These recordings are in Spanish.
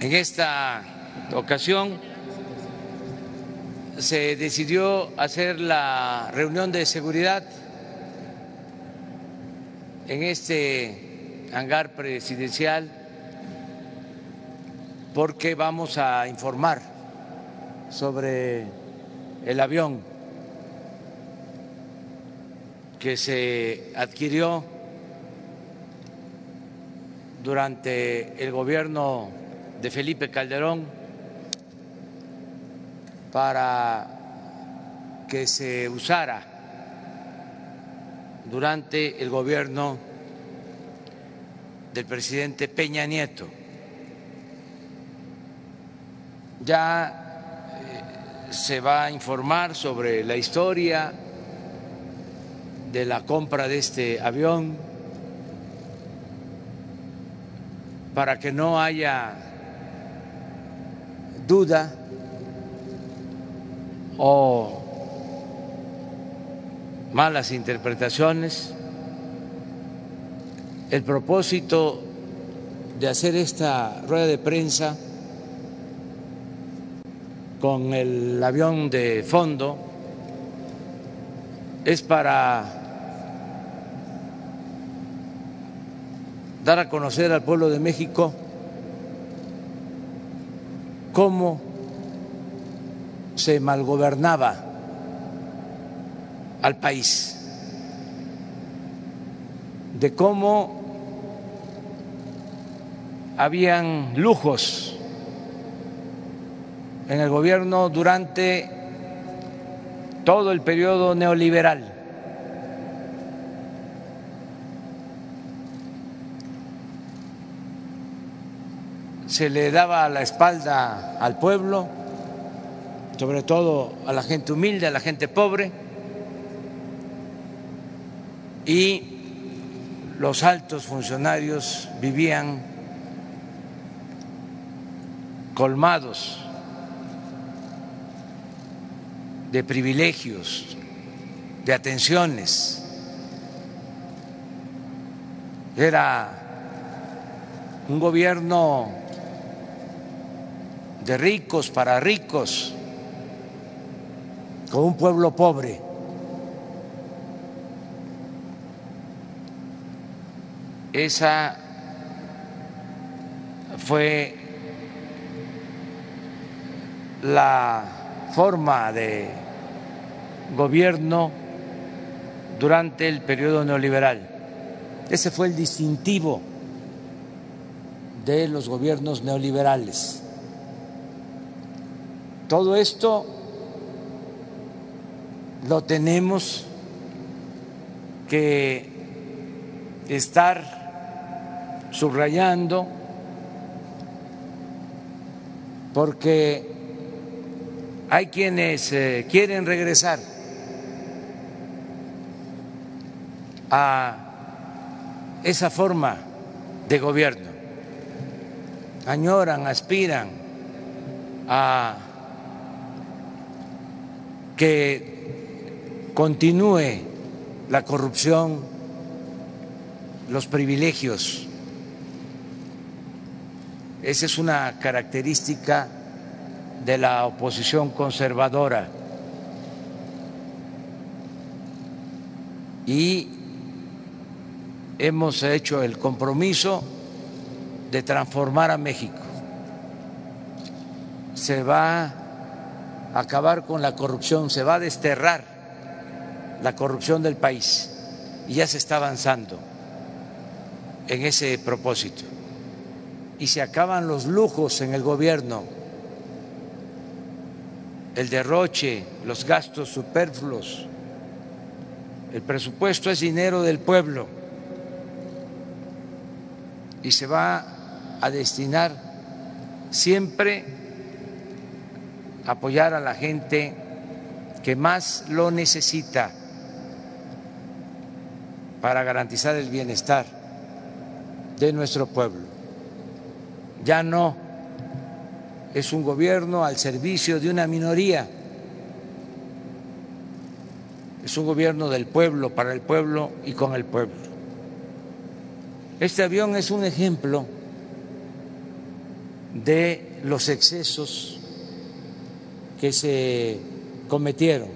En esta ocasión se decidió hacer la reunión de seguridad en este hangar presidencial porque vamos a informar sobre el avión que se adquirió durante el gobierno de Felipe Calderón para que se usara durante el gobierno del presidente Peña Nieto. Ya eh, se va a informar sobre la historia de la compra de este avión para que no haya duda o malas interpretaciones. El propósito de hacer esta rueda de prensa con el avión de fondo es para dar a conocer al pueblo de México cómo se malgobernaba al país, de cómo habían lujos en el gobierno durante todo el periodo neoliberal. Se le daba la espalda al pueblo, sobre todo a la gente humilde, a la gente pobre, y los altos funcionarios vivían colmados de privilegios, de atenciones. Era un gobierno de ricos para ricos, con un pueblo pobre. Esa fue la forma de gobierno durante el periodo neoliberal. Ese fue el distintivo de los gobiernos neoliberales. Todo esto lo tenemos que estar subrayando porque hay quienes eh, quieren regresar a esa forma de gobierno, añoran, aspiran a que continúe la corrupción, los privilegios. Esa es una característica de la oposición conservadora. Y hemos hecho el compromiso de transformar a México. Se va acabar con la corrupción, se va a desterrar la corrupción del país y ya se está avanzando en ese propósito. Y se acaban los lujos en el gobierno, el derroche, los gastos superfluos. El presupuesto es dinero del pueblo y se va a destinar siempre apoyar a la gente que más lo necesita para garantizar el bienestar de nuestro pueblo. Ya no es un gobierno al servicio de una minoría, es un gobierno del pueblo, para el pueblo y con el pueblo. Este avión es un ejemplo de los excesos que se cometieron.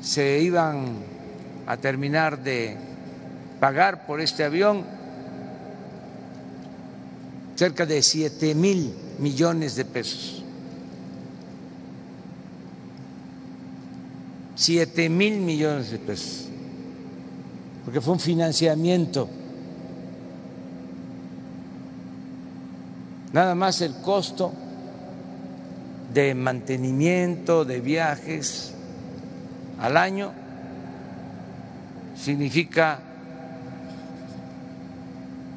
Se iban a terminar de pagar por este avión cerca de siete mil millones de pesos. Siete mil millones de pesos, porque fue un financiamiento. Nada más el costo de mantenimiento de viajes al año significa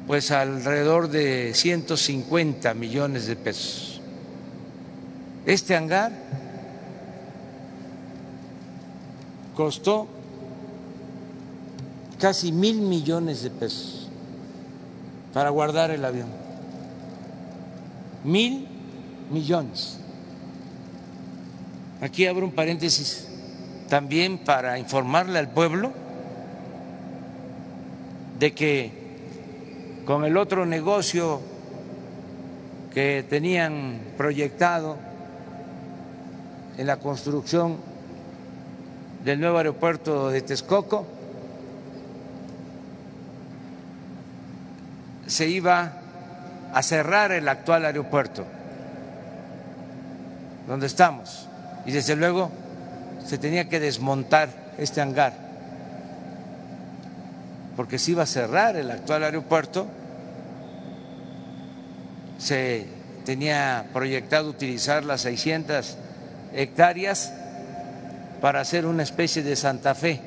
pues alrededor de 150 millones de pesos. Este hangar costó casi mil millones de pesos para guardar el avión. Mil millones. Aquí abro un paréntesis también para informarle al pueblo de que con el otro negocio que tenían proyectado en la construcción del nuevo aeropuerto de Texcoco, se iba a cerrar el actual aeropuerto donde estamos y desde luego se tenía que desmontar este hangar porque se iba a cerrar el actual aeropuerto, se tenía proyectado utilizar las 600 hectáreas para hacer una especie de Santa Fe,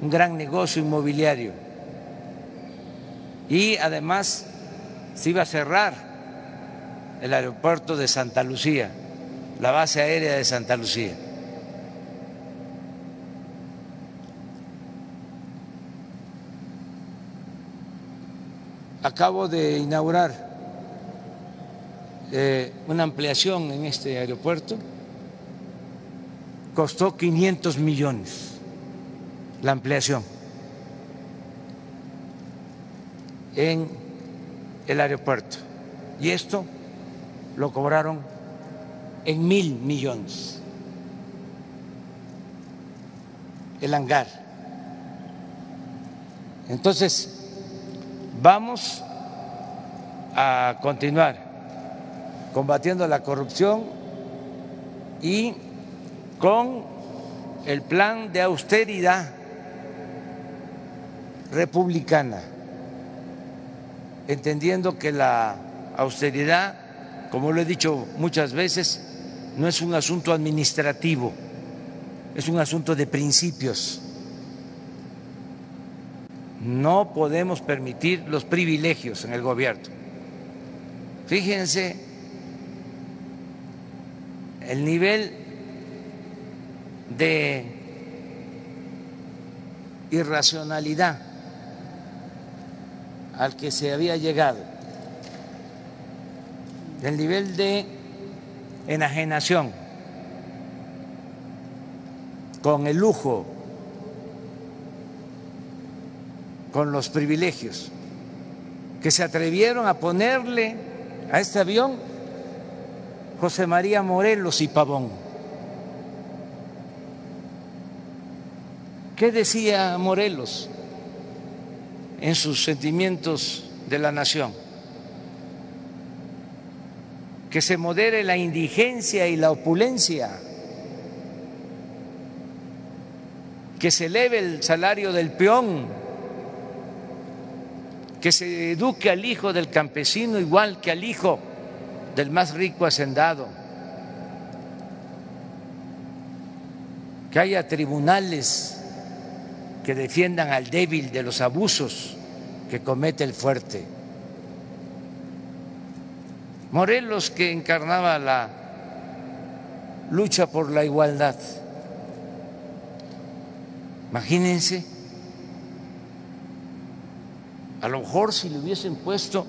un gran negocio inmobiliario. Y además se iba a cerrar el aeropuerto de Santa Lucía, la base aérea de Santa Lucía. acabo de inaugurar eh, una ampliación en este aeropuerto, costó 500 millones la ampliación en el aeropuerto. Y esto lo cobraron en mil millones. El hangar. Entonces, Vamos a continuar combatiendo la corrupción y con el plan de austeridad republicana, entendiendo que la austeridad, como lo he dicho muchas veces, no es un asunto administrativo, es un asunto de principios no podemos permitir los privilegios en el gobierno. Fíjense el nivel de irracionalidad al que se había llegado, el nivel de enajenación con el lujo con los privilegios, que se atrevieron a ponerle a este avión José María Morelos y Pavón. ¿Qué decía Morelos en sus sentimientos de la nación? Que se modere la indigencia y la opulencia, que se eleve el salario del peón. Que se eduque al hijo del campesino igual que al hijo del más rico hacendado, que haya tribunales que defiendan al débil de los abusos que comete el fuerte. Morelos que encarnaba la lucha por la igualdad. Imagínense a lo mejor si le hubiesen puesto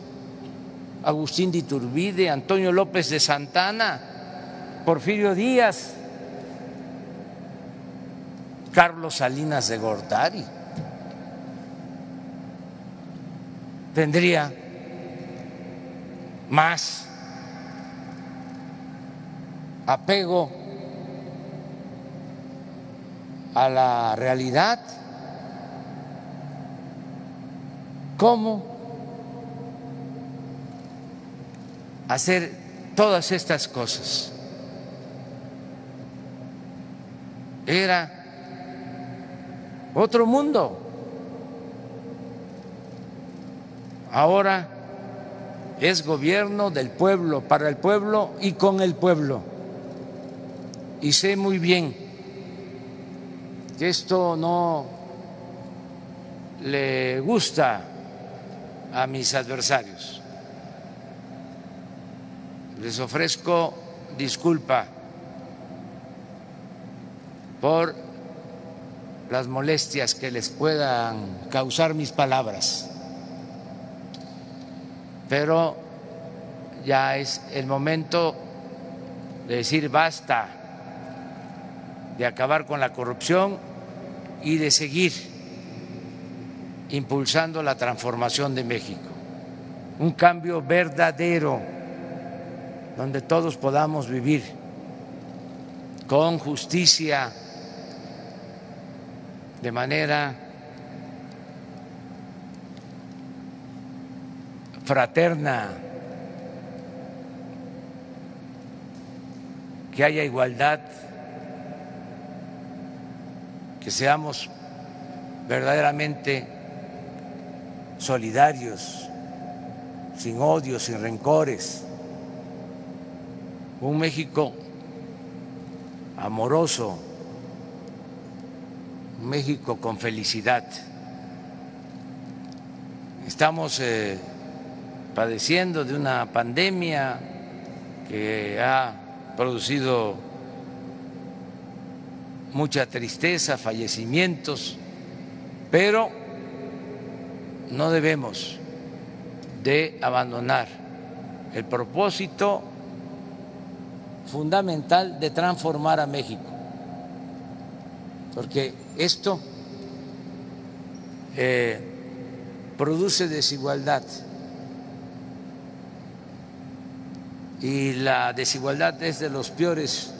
Agustín de Iturbide, Antonio López de Santana, Porfirio Díaz, Carlos Salinas de Gortari. tendría más apego a la realidad, cómo hacer todas estas cosas. Era otro mundo. Ahora es gobierno del pueblo, para el pueblo y con el pueblo. Y sé muy bien que esto no le gusta a mis adversarios. Les ofrezco disculpa por las molestias que les puedan causar mis palabras, pero ya es el momento de decir basta, de acabar con la corrupción y de seguir impulsando la transformación de México, un cambio verdadero donde todos podamos vivir con justicia, de manera fraterna, que haya igualdad, que seamos verdaderamente solidarios, sin odios, sin rencores, un México amoroso, México con felicidad. Estamos eh, padeciendo de una pandemia que ha producido mucha tristeza, fallecimientos, pero no debemos de abandonar el propósito fundamental de transformar a México, porque esto eh, produce desigualdad y la desigualdad es de los peores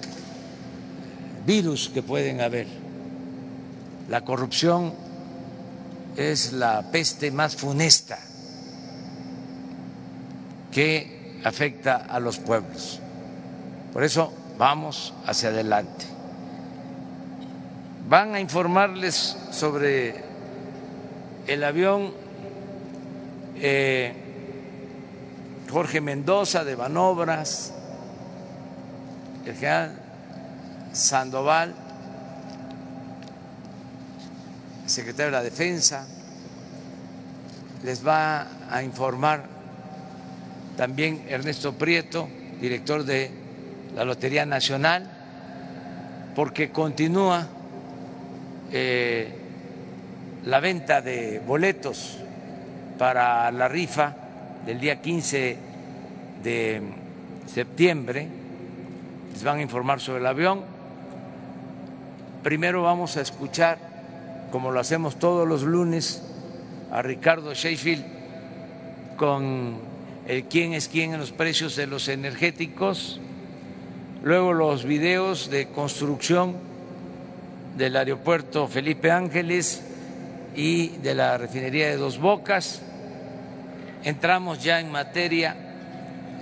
virus que pueden haber. La corrupción es la peste más funesta que afecta a los pueblos. Por eso vamos hacia adelante. Van a informarles sobre el avión eh, Jorge Mendoza de Banobras, el general Sandoval, secretario de la Defensa, les va a informar también Ernesto Prieto, director de la Lotería Nacional, porque continúa eh, la venta de boletos para la rifa del día 15 de septiembre. Les van a informar sobre el avión. Primero vamos a escuchar, como lo hacemos todos los lunes, a Ricardo Sheffield con el quién es quién en los precios de los energéticos luego los videos de construcción del aeropuerto Felipe Ángeles y de la refinería de Dos Bocas. Entramos ya en materia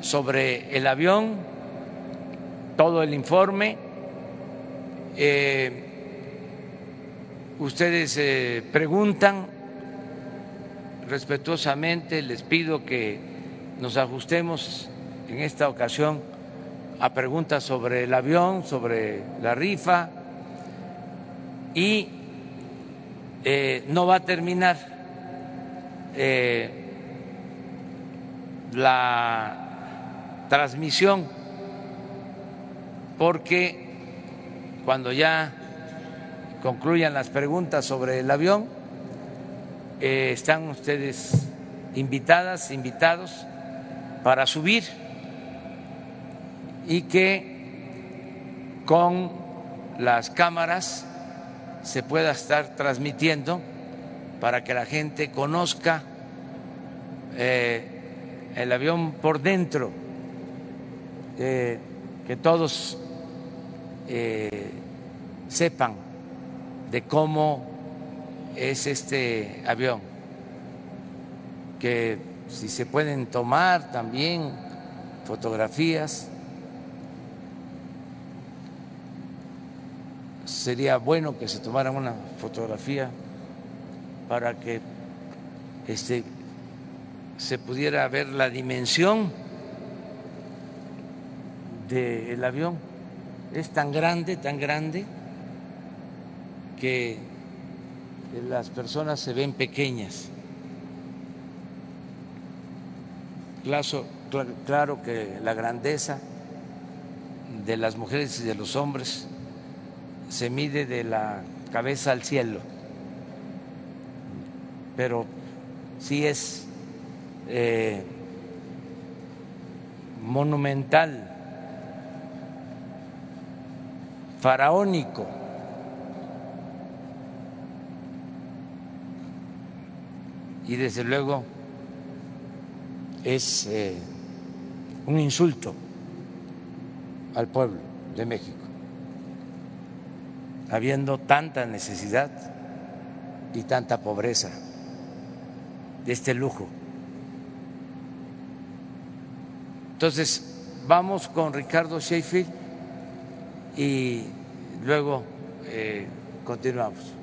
sobre el avión, todo el informe. Eh, ustedes eh, preguntan respetuosamente, les pido que nos ajustemos en esta ocasión a preguntas sobre el avión, sobre la rifa y eh, no va a terminar eh, la transmisión porque cuando ya concluyan las preguntas sobre el avión, eh, están ustedes invitadas, invitados para subir y que con las cámaras se pueda estar transmitiendo para que la gente conozca eh, el avión por dentro, que todos eh, sepan de cómo es este avión, que si se pueden tomar también fotografías, sería bueno que se tomaran una fotografía para que este, se pudiera ver la dimensión del avión. Es tan grande, tan grande, que las personas se ven pequeñas. Claro, claro que la grandeza de las mujeres y de los hombres se mide de la cabeza al cielo, pero sí es eh, monumental, faraónico. Y desde luego es eh, un insulto al pueblo de México, habiendo tanta necesidad y tanta pobreza de este lujo. Entonces, vamos con Ricardo Sheffield y luego eh, continuamos.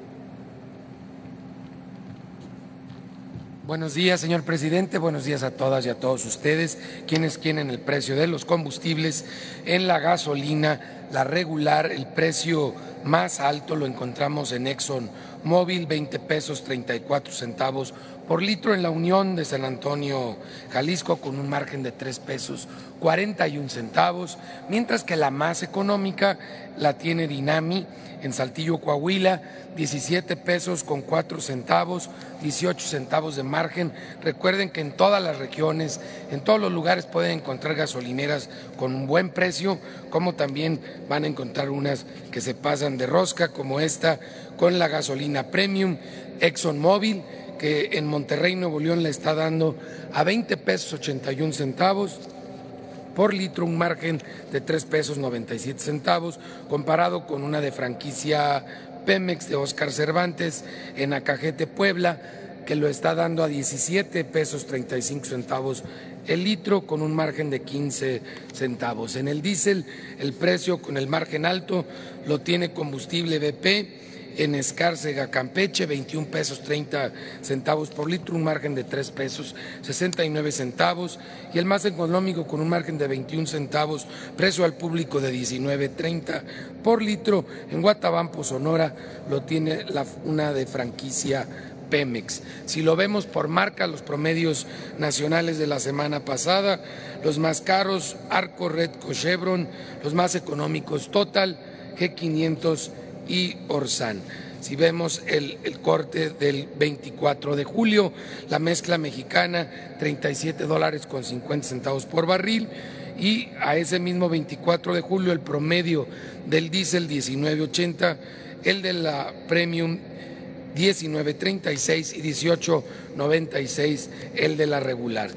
Buenos días, señor presidente. Buenos días a todas y a todos ustedes, quienes quieren el precio de los combustibles. En la gasolina, la regular, el precio más alto lo encontramos en Exxon Móvil, 20 pesos 34 centavos por litro en la Unión de San Antonio, Jalisco, con un margen de 3 pesos 41 centavos, mientras que la más económica la tiene Dinami en Saltillo, Coahuila, 17 pesos con 4 centavos, 18 centavos de margen. Recuerden que en todas las regiones, en todos los lugares pueden encontrar gasolineras con un buen precio, como también van a encontrar unas que se pasan de rosca, como esta, con la gasolina premium ExxonMobil, que en Monterrey, Nuevo León, le está dando a 20 pesos 81 centavos por litro, un margen de 3 pesos 97 centavos, comparado con una de franquicia Pemex de Oscar Cervantes en Acajete, Puebla, que lo está dando a 17 pesos 35 centavos el litro con un margen de 15 centavos. En el diésel, el precio con el margen alto lo tiene combustible BP en Escárcega, Campeche, 21 pesos 30 centavos por litro, un margen de 3 pesos 69 centavos, y el más económico con un margen de 21 centavos, precio al público de 19.30 por litro, en Guatabampo, Sonora, lo tiene la, una de franquicia Pemex. Si lo vemos por marca, los promedios nacionales de la semana pasada, los más caros, Arco, Redco, Chevron, los más económicos, Total, G500 y Orsan. Si vemos el, corte del 24 de julio, la mezcla mexicana 37 dólares con 50 centavos por barril y a ese mismo 24 de julio el promedio del diésel 19.80, el de la premium 19.36 y 18.96 el de la regular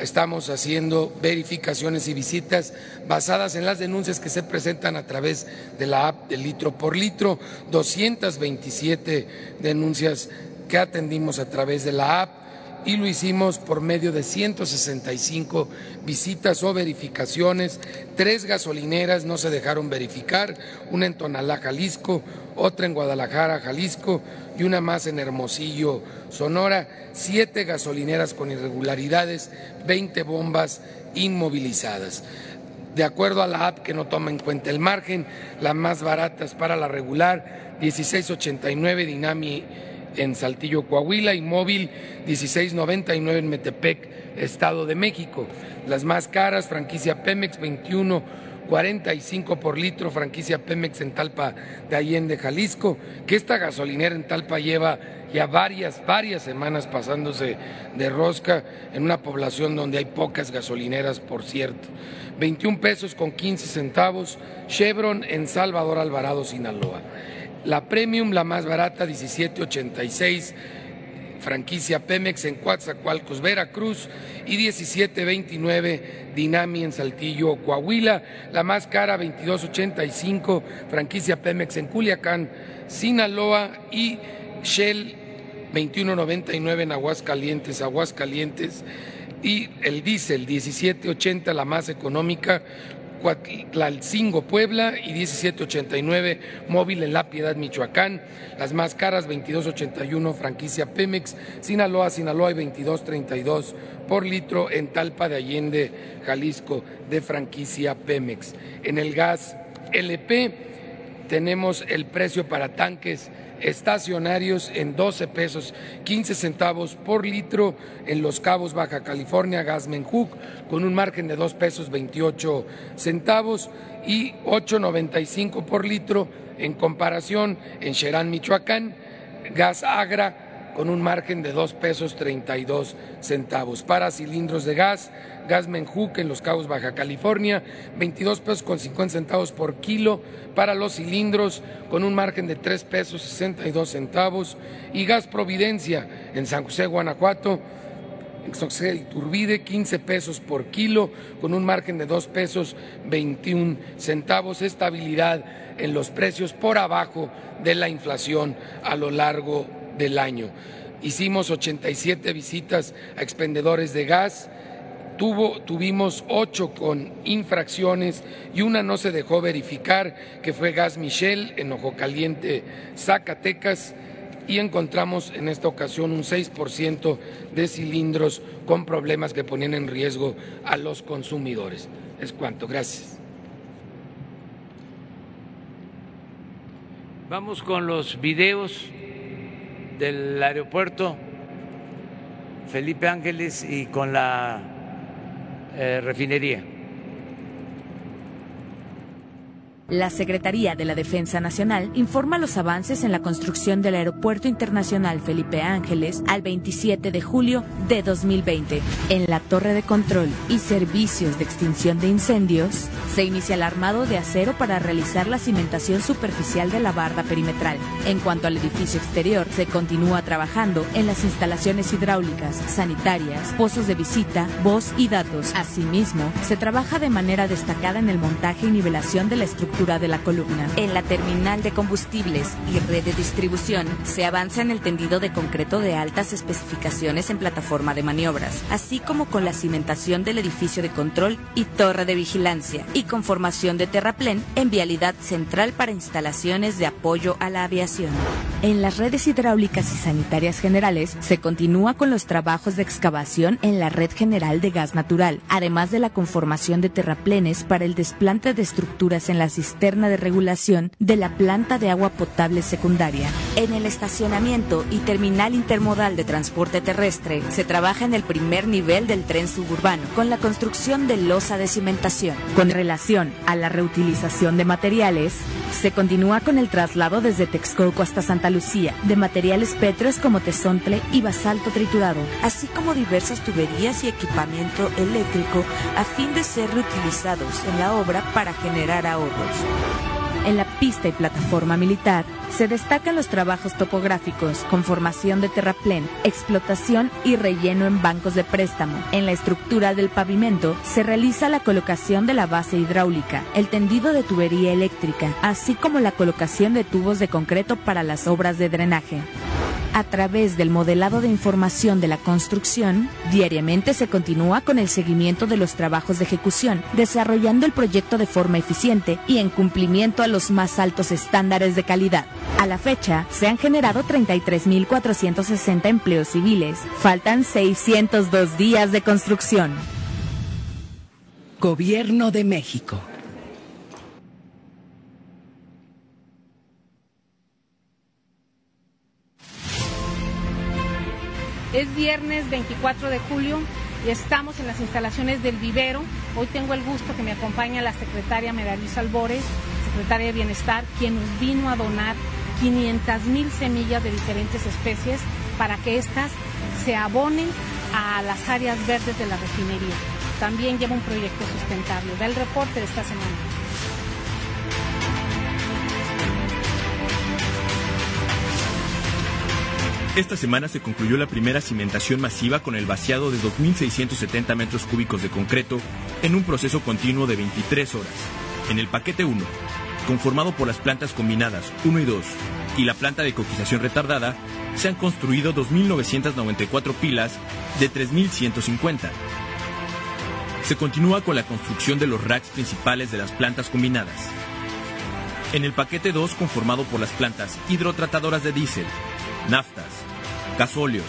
estamos haciendo verificaciones y visitas basadas en las denuncias que se presentan a través de la app de litro por litro, 227 denuncias que atendimos a través de la app y lo hicimos por medio de 165 visitas o verificaciones. Tres gasolineras no se dejaron verificar, una en Tonalá, Jalisco, otra en Guadalajara, Jalisco y una más en Hermosillo, Sonora. Siete gasolineras con irregularidades, 20 bombas inmovilizadas. De acuerdo a la app que no toma en cuenta el margen, las más baratas para la regular, 1689 Dinami en Saltillo, Coahuila y móvil 1699 en Metepec, Estado de México. Las más caras, franquicia Pemex 21.45 por litro, franquicia Pemex en Talpa de Allende, Jalisco, que esta gasolinera en Talpa lleva ya varias, varias semanas pasándose de rosca en una población donde hay pocas gasolineras, por cierto. 21 pesos con 15 centavos, Chevron en Salvador Alvarado, Sinaloa. La Premium, la más barata, 17.86 franquicia Pemex en Coatzacoalcos, Veracruz, y 1729 Dinami en Saltillo, Coahuila. La más cara, 2285, franquicia Pemex en Culiacán, Sinaloa, y Shell 2199 en Aguascalientes, Aguascalientes. Y el diésel 1780, la más económica, Tlalcingo, Puebla y 1789 móvil en La Piedad, Michoacán. Las más caras 2281 franquicia Pemex, Sinaloa, Sinaloa y 2232 por litro en Talpa de Allende, Jalisco de franquicia Pemex. En el gas LP tenemos el precio para tanques estacionarios en 12 pesos 15 centavos por litro en Los Cabos, Baja California, Gasmenhook, con un margen de 2 pesos 28 centavos y 8.95 por litro en comparación en Cherán, Michoacán, Gas Agra con un margen de 2 pesos 32 centavos. Para cilindros de gas, gas Menjuc en Los Cabos, Baja California, 22 pesos con 50 centavos por kilo para los cilindros con un margen de 3 pesos 62 centavos. Y gas Providencia en San José, Guanajuato, José Iturbide, 15 pesos por kilo con un margen de 2 pesos 21 centavos. Estabilidad en los precios por abajo de la inflación a lo largo del año. Hicimos 87 visitas a expendedores de gas, Tuvo, tuvimos ocho con infracciones y una no se dejó verificar, que fue Gas Michel en Ojo Caliente, Zacatecas, y encontramos en esta ocasión un 6% de cilindros con problemas que ponían en riesgo a los consumidores. Es cuanto, gracias. Vamos con los videos del aeropuerto Felipe Ángeles y con la eh, refinería. La Secretaría de la Defensa Nacional informa los avances en la construcción del Aeropuerto Internacional Felipe Ángeles al 27 de julio de 2020. En la torre de control y servicios de extinción de incendios, se inicia el armado de acero para realizar la cimentación superficial de la barda perimetral. En cuanto al edificio exterior, se continúa trabajando en las instalaciones hidráulicas, sanitarias, pozos de visita, voz y datos. Asimismo, se trabaja de manera destacada en el montaje y nivelación de la estructura de la columna. En la terminal de combustibles y red de distribución se avanza en el tendido de concreto de altas especificaciones en plataforma de maniobras, así como con la cimentación del edificio de control y torre de vigilancia y conformación de terraplén en vialidad central para instalaciones de apoyo a la aviación. En las redes hidráulicas y sanitarias generales se continúa con los trabajos de excavación en la red general de gas natural, además de la conformación de terraplenes para el desplante de estructuras en las cisterna de regulación de la planta de agua potable secundaria. En el estacionamiento y terminal intermodal de transporte terrestre se trabaja en el primer nivel del tren suburbano con la construcción de losa de cimentación. Con relación a la reutilización de materiales, se continúa con el traslado desde Texcoco hasta Santa Lucía de materiales petros como tesontle y basalto triturado, así como diversas tuberías y equipamiento eléctrico a fin de ser reutilizados en la obra para generar ahorros. En la pista y plataforma militar se destacan los trabajos topográficos, conformación de terraplén, explotación y relleno en bancos de préstamo. En la estructura del pavimento se realiza la colocación de la base hidráulica, el tendido de tubería eléctrica, así como la colocación de tubos de concreto para las obras de drenaje. A través del modelado de información de la construcción, diariamente se continúa con el seguimiento de los trabajos de ejecución, desarrollando el proyecto de forma eficiente y en cumplimiento a los más altos estándares de calidad. A la fecha, se han generado 33.460 empleos civiles. Faltan 602 días de construcción. Gobierno de México. Es viernes 24 de julio y estamos en las instalaciones del vivero. Hoy tengo el gusto que me acompaña la secretaria Meralisa Albores, secretaria de Bienestar, quien nos vino a donar 500 mil semillas de diferentes especies para que éstas se abonen a las áreas verdes de la refinería. También lleva un proyecto sustentable. Da el reporte de esta semana. Esta semana se concluyó la primera cimentación masiva con el vaciado de 2.670 metros cúbicos de concreto en un proceso continuo de 23 horas. En el paquete 1, conformado por las plantas combinadas 1 y 2 y la planta de coquización retardada, se han construido 2.994 pilas de 3.150. Se continúa con la construcción de los racks principales de las plantas combinadas. En el paquete 2, conformado por las plantas hidrotratadoras de diésel, naftas, gasóleos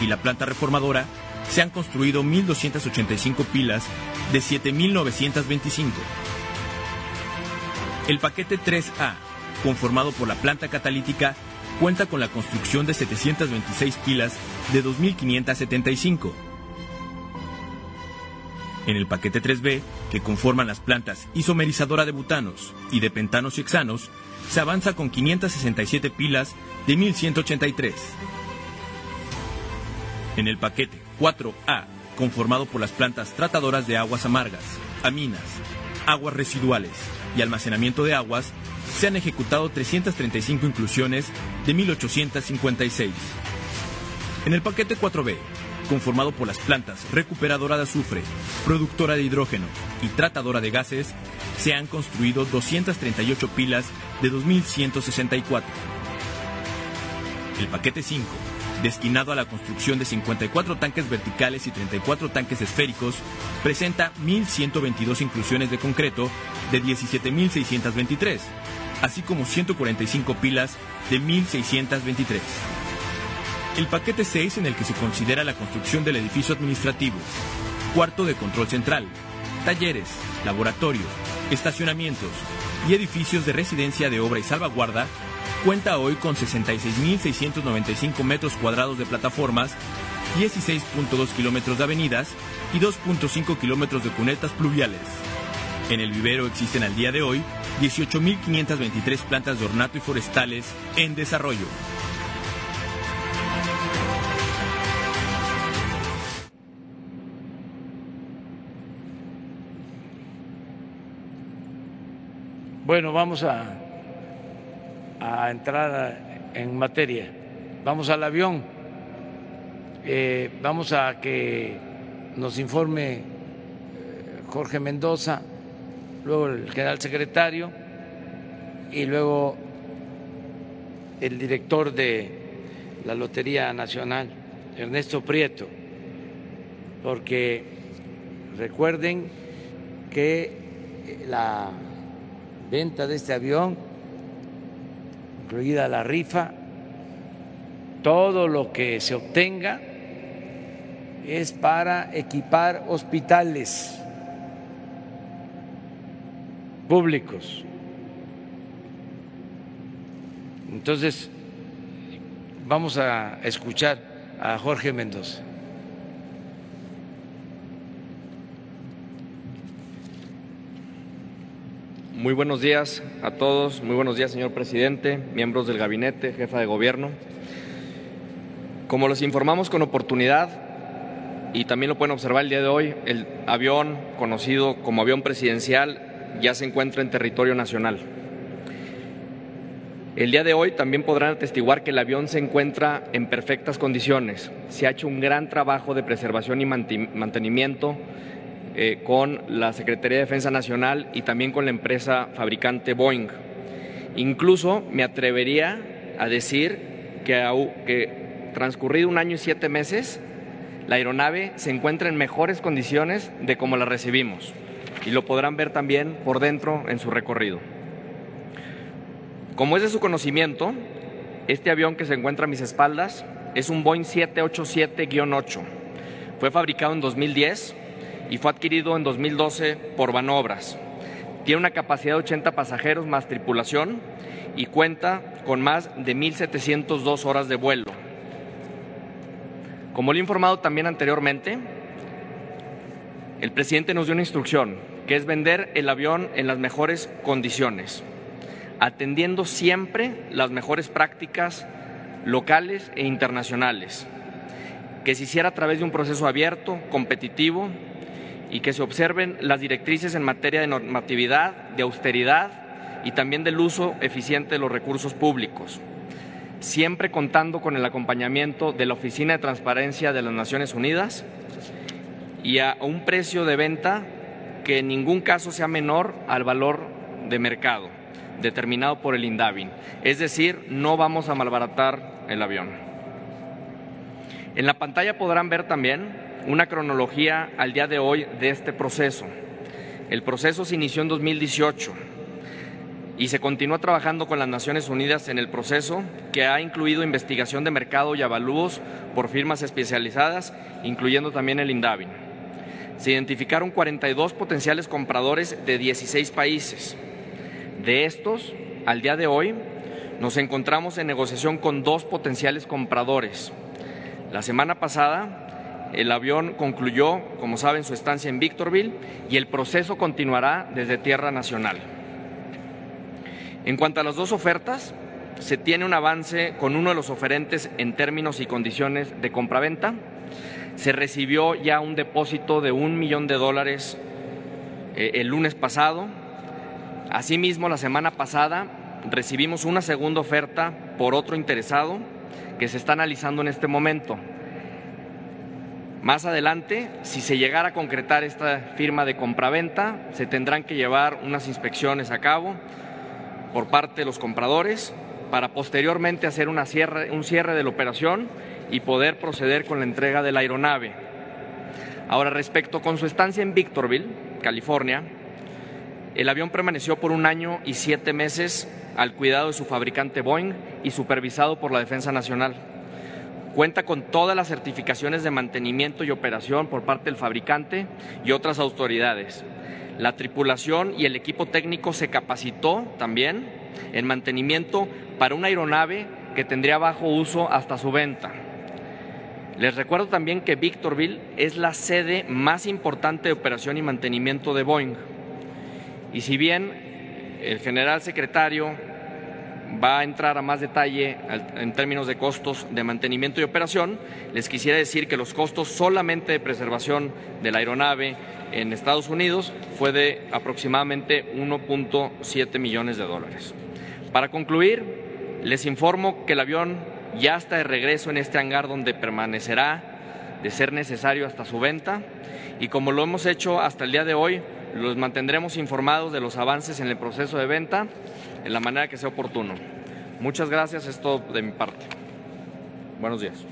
y la planta reformadora, se han construido 1.285 pilas de 7.925. El paquete 3A, conformado por la planta catalítica, cuenta con la construcción de 726 pilas de 2.575. En el paquete 3B, que conforman las plantas isomerizadora de butanos y de pentanos y hexanos, se avanza con 567 pilas de 1183. En el paquete 4A, conformado por las plantas tratadoras de aguas amargas, aminas, aguas residuales y almacenamiento de aguas, se han ejecutado 335 inclusiones de 1856. En el paquete 4B, conformado por las plantas recuperadora de azufre, productora de hidrógeno y tratadora de gases, se han construido 238 pilas de 2164. El paquete 5, destinado a la construcción de 54 tanques verticales y 34 tanques esféricos, presenta 1.122 inclusiones de concreto de 17.623, así como 145 pilas de 1.623. El paquete 6 en el que se considera la construcción del edificio administrativo, cuarto de control central, talleres, laboratorio, estacionamientos y edificios de residencia de obra y salvaguarda, cuenta hoy con 66.695 metros cuadrados de plataformas, 16.2 kilómetros de avenidas y 2.5 kilómetros de cunetas pluviales. En el vivero existen al día de hoy 18.523 plantas de ornato y forestales en desarrollo. Bueno, vamos a, a entrar en materia. Vamos al avión. Eh, vamos a que nos informe eh, Jorge Mendoza, luego el general secretario y luego el director de la Lotería Nacional, Ernesto Prieto, porque recuerden que la venta de este avión, incluida la rifa, todo lo que se obtenga es para equipar hospitales públicos. Entonces, vamos a escuchar a Jorge Mendoza. Muy buenos días a todos, muy buenos días señor presidente, miembros del gabinete, jefa de gobierno. Como les informamos con oportunidad, y también lo pueden observar el día de hoy, el avión conocido como avión presidencial ya se encuentra en territorio nacional. El día de hoy también podrán atestiguar que el avión se encuentra en perfectas condiciones. Se ha hecho un gran trabajo de preservación y mantenimiento eh, con la Secretaría de Defensa Nacional y también con la empresa fabricante Boeing. Incluso me atrevería a decir que, que transcurrido un año y siete meses, la aeronave se encuentra en mejores condiciones de como la recibimos y lo podrán ver también por dentro en su recorrido. Como es de su conocimiento, este avión que se encuentra a mis espaldas es un Boeing 787-8. Fue fabricado en 2010 y fue adquirido en 2012 por Banobras. Tiene una capacidad de 80 pasajeros más tripulación y cuenta con más de 1.702 horas de vuelo. Como le he informado también anteriormente, el presidente nos dio una instrucción, que es vender el avión en las mejores condiciones, atendiendo siempre las mejores prácticas locales e internacionales, que se hiciera a través de un proceso abierto, competitivo y que se observen las directrices en materia de normatividad, de austeridad y también del uso eficiente de los recursos públicos. siempre contando con el acompañamiento de la Oficina de Transparencia de las Naciones Unidas y a un precio de venta que en ningún caso sea menor al valor de mercado determinado por el INDAVIN. Es decir, no vamos a malbaratar el avión. En la pantalla podrán ver también una cronología al día de hoy de este proceso. El proceso se inició en 2018 y se continúa trabajando con las Naciones Unidas en el proceso que ha incluido investigación de mercado y avalúos por firmas especializadas, incluyendo también el INDAVIN. Se identificaron 42 potenciales compradores de 16 países. De estos, al día de hoy, nos encontramos en negociación con dos potenciales compradores. La semana pasada, el avión concluyó, como saben, su estancia en Victorville y el proceso continuará desde Tierra Nacional. En cuanto a las dos ofertas, se tiene un avance con uno de los oferentes en términos y condiciones de compraventa. Se recibió ya un depósito de un millón de dólares eh, el lunes pasado Asimismo, la semana pasada recibimos una segunda oferta por otro interesado que se está analizando en este momento. Más adelante, si se llegara a concretar esta firma de compraventa, se tendrán que llevar unas inspecciones a cabo por parte de los compradores para posteriormente hacer un cierre de la operación y poder proceder con la entrega de la aeronave. Ahora, respecto con su estancia en Victorville, California, el avión permaneció por un año y siete meses al cuidado de su fabricante Boeing y supervisado por la Defensa Nacional. Cuenta con todas las certificaciones de mantenimiento y operación por parte del fabricante y otras autoridades. La tripulación y el equipo técnico se capacitó también en mantenimiento para una aeronave que tendría bajo uso hasta su venta. Les recuerdo también que Victorville es la sede más importante de operación y mantenimiento de Boeing. Y si bien el general secretario va a entrar a más detalle en términos de costos de mantenimiento y operación, les quisiera decir que los costos solamente de preservación de la aeronave en Estados Unidos fue de aproximadamente 1.7 millones de dólares. Para concluir, les informo que el avión ya está de regreso en este hangar donde permanecerá de ser necesario hasta su venta y como lo hemos hecho hasta el día de hoy, los mantendremos informados de los avances en el proceso de venta en la manera que sea oportuno. Muchas gracias, es todo de mi parte. Buenos días.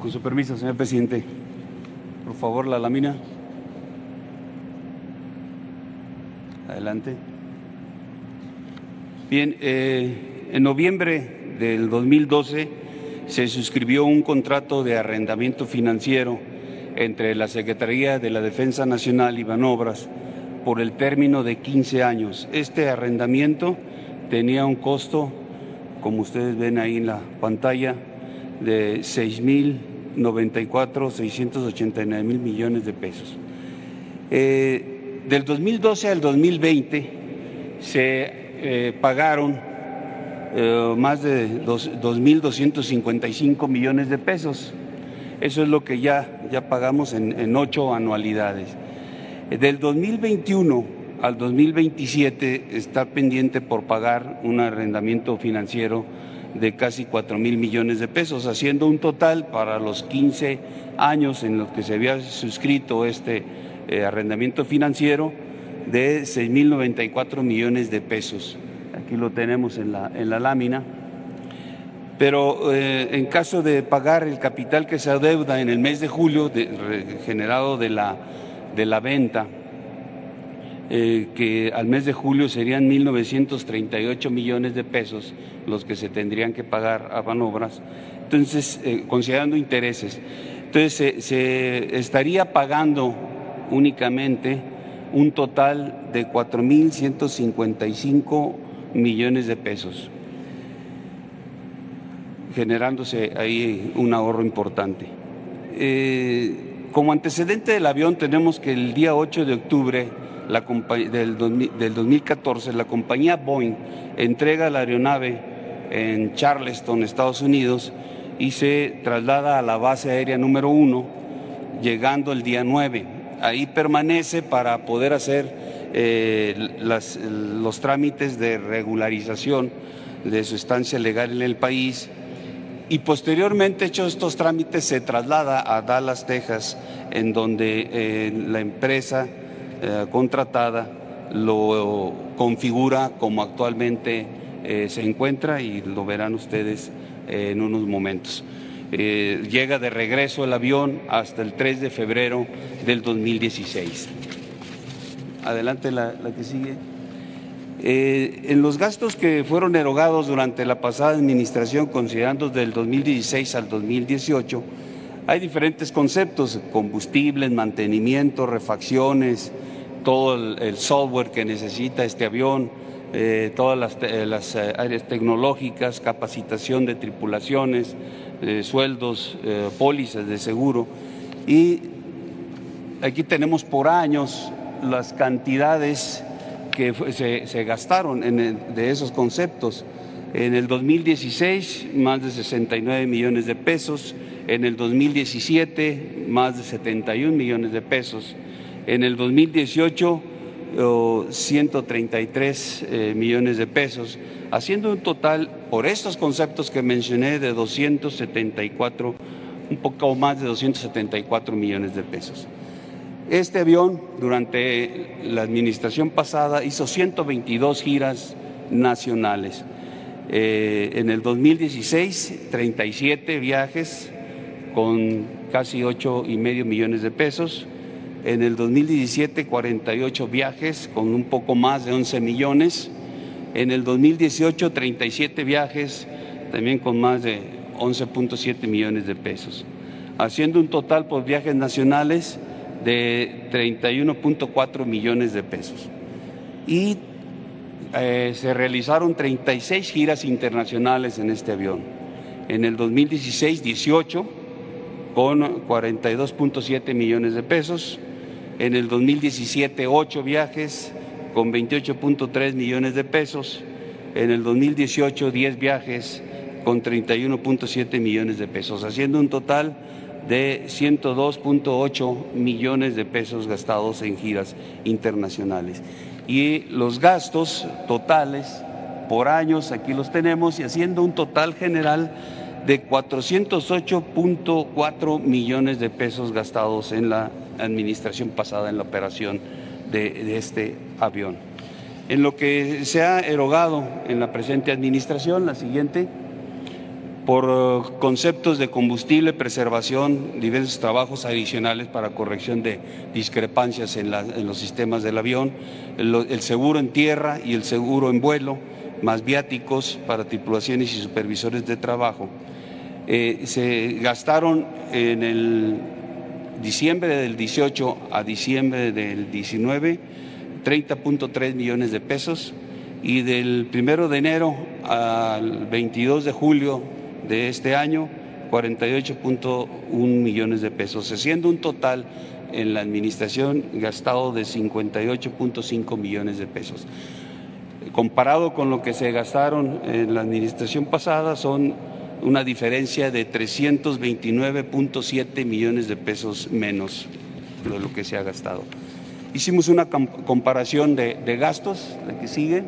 Con su permiso, señor presidente. Por favor, la lámina. Adelante. Bien, eh, en noviembre del 2012 se suscribió un contrato de arrendamiento financiero entre la Secretaría de la Defensa Nacional y Banobras por el término de 15 años. Este arrendamiento tenía un costo, como ustedes ven ahí en la pantalla, de 6.094, 689 mil millones de pesos. Eh, del 2012 al 2020 se eh, pagaron eh, más de 2.255 millones de pesos. Eso es lo que ya, ya pagamos en, ocho anualidades. Del 2021 al 2027 está pendiente por pagar un arrendamiento financiero de casi 4 mil millones de pesos, haciendo un total para los 15 años en los que se había suscrito este eh, arrendamiento financiero de 6.094 millones de pesos aquí lo tenemos en la, en la lámina. Pero eh, en caso de pagar el capital que se adeuda en el mes de julio, generado de la, de la venta, eh, que al mes de julio serían 1.938 millones de pesos los que se tendrían que pagar a Banobras, entonces, eh, considerando intereses. Entonces, se estaría pagando únicamente un total de 4.155 millones de pesos, generándose ahí un ahorro importante. Eh, como antecedente del avión tenemos que el día 8 de octubre del, 2014 la compañía Boeing entrega la aeronave en Charleston, Estados Unidos, y se traslada a la base aérea número 1, llegando el día 9. Ahí permanece para poder hacer eh, los trámites de regularización de su estancia legal en el país y posteriormente hechos estos trámites se traslada a Dallas, Texas, en donde eh, la empresa eh, contratada lo configura como actualmente se encuentra y lo verán ustedes en unos momentos. llega de regreso el avión hasta el 3 de febrero del 2016. Adelante la, que sigue. Eh, en los gastos que fueron erogados durante la pasada administración, considerando del 2016 al 2018, hay diferentes conceptos, combustibles, mantenimiento, refacciones, todo el, software que necesita este avión, eh, todas las, eh, áreas tecnológicas, capacitación de tripulaciones, sueldos, pólizas de seguro. Y aquí tenemos por años las cantidades que se, gastaron de esos conceptos. En el 2016, más de 69 millones de pesos. En el 2017, más de 71 millones de pesos. En el 2018, 133 eh, millones de pesos, haciendo un total, por estos conceptos que mencioné, de 274, un poco más de 274 millones de pesos. Este avión durante la administración pasada hizo 122 giras nacionales. Eh, en el 2016, 37 viajes con casi 8 y medio millones de pesos. En el 2017, 48 viajes con un poco más de 11 millones. En el 2018, 37 viajes también con más de 11.7 millones de pesos. Haciendo un total por viajes nacionales de 31.4 millones de pesos. Y eh, se realizaron 36 giras internacionales en este avión. En el 2016, 18 con 42.7 millones de pesos. En el 2017, 8 viajes con 28.3 millones de pesos. En el 2018, 10 viajes con 31.7 millones de pesos, haciendo un total de 102.8 millones de pesos gastados en giras internacionales. Y los gastos totales por años, aquí los tenemos, y haciendo un total general de 408.4 millones de pesos gastados en la administración pasada, en la operación de, de este avión. En lo que se ha erogado en la presente administración, la siguiente por eh, conceptos de combustible, preservación, diversos trabajos adicionales para corrección de discrepancias en, los sistemas del avión, el, seguro en tierra y el seguro en vuelo, más viáticos para tripulaciones y supervisores de trabajo. Eh, se gastaron en el diciembre del 18 a diciembre del 19 30.3 millones de pesos y del primero de enero al 22 de julio de este año 48.1 millones de pesos, haciendo un total en la administración gastado de 58.5 millones de pesos. Comparado con lo que se gastaron en la administración pasada, son una diferencia de 329.7 millones de pesos menos de lo que se ha gastado. Hicimos una comparación de, gastos, la que sigue.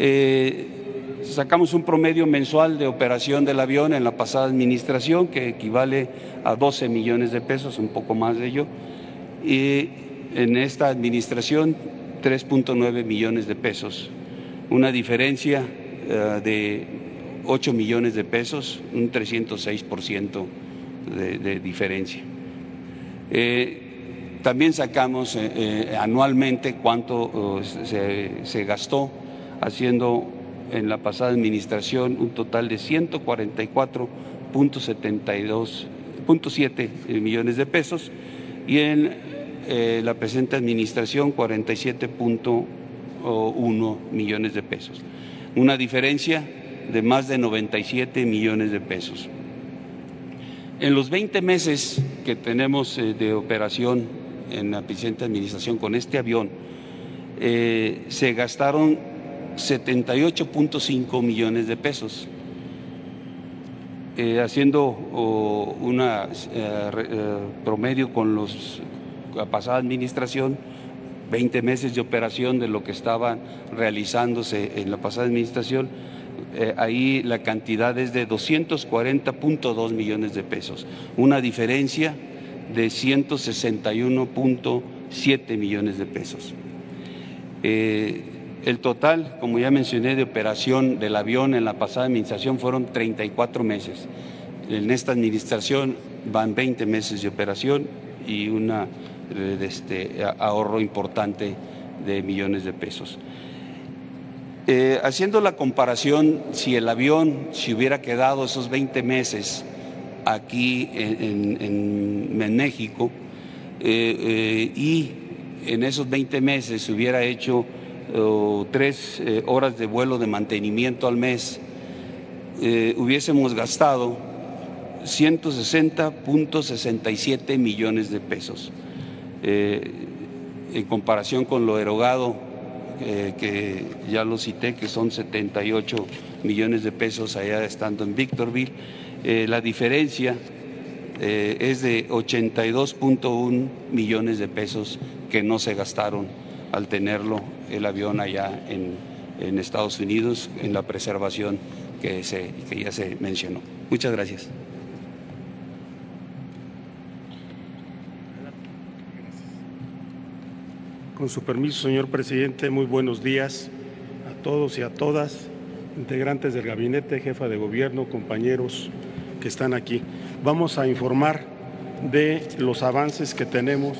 Eh, sacamos un promedio mensual de operación del avión en la pasada administración que equivale a 12 millones de pesos, un poco más de ello, y en esta administración 3.9 millones de pesos, una diferencia eh, de 8 millones de pesos, un 306% de, de diferencia. Eh, también sacamos eh, anualmente cuánto se, se gastó haciendo en la pasada administración un total de 144.72.7 millones de pesos y en eh, la presente administración 47.1 millones de pesos. Una diferencia de más de 97 millones de pesos. En los 20 meses que tenemos eh, de operación en la presente administración con este avión, eh, se gastaron 78.5 millones de pesos. Eh, haciendo una eh, eh, promedio con los, la pasada administración, 20 meses de operación de lo que estaban realizándose en la pasada administración, ahí la cantidad es de 240.2 millones de pesos, una diferencia de 161.7 millones de pesos. El total, como ya mencioné, de operación del avión en la pasada administración fueron 34 meses. En esta administración van 20 meses de operación y un este, ahorro importante de millones de pesos. Eh, haciendo la comparación, si el avión se hubiera quedado esos 20 meses aquí en, México eh, eh, y en esos 20 meses se hubiera hecho tres horas de vuelo de mantenimiento al mes, hubiésemos gastado 160.67 millones de pesos. en comparación con lo erogado eh, que ya lo cité, que son 78 millones de pesos allá estando en Victorville. Eh, la diferencia eh, es de 82.1 millones de pesos que no se gastaron al tenerlo el avión allá en, Estados Unidos en la preservación que, se, que ya se mencionó. Muchas gracias. Con su permiso, señor presidente, muy buenos días a todos y a todas, integrantes del gabinete, jefa de gobierno, compañeros que están aquí. Vamos a informar de los avances que tenemos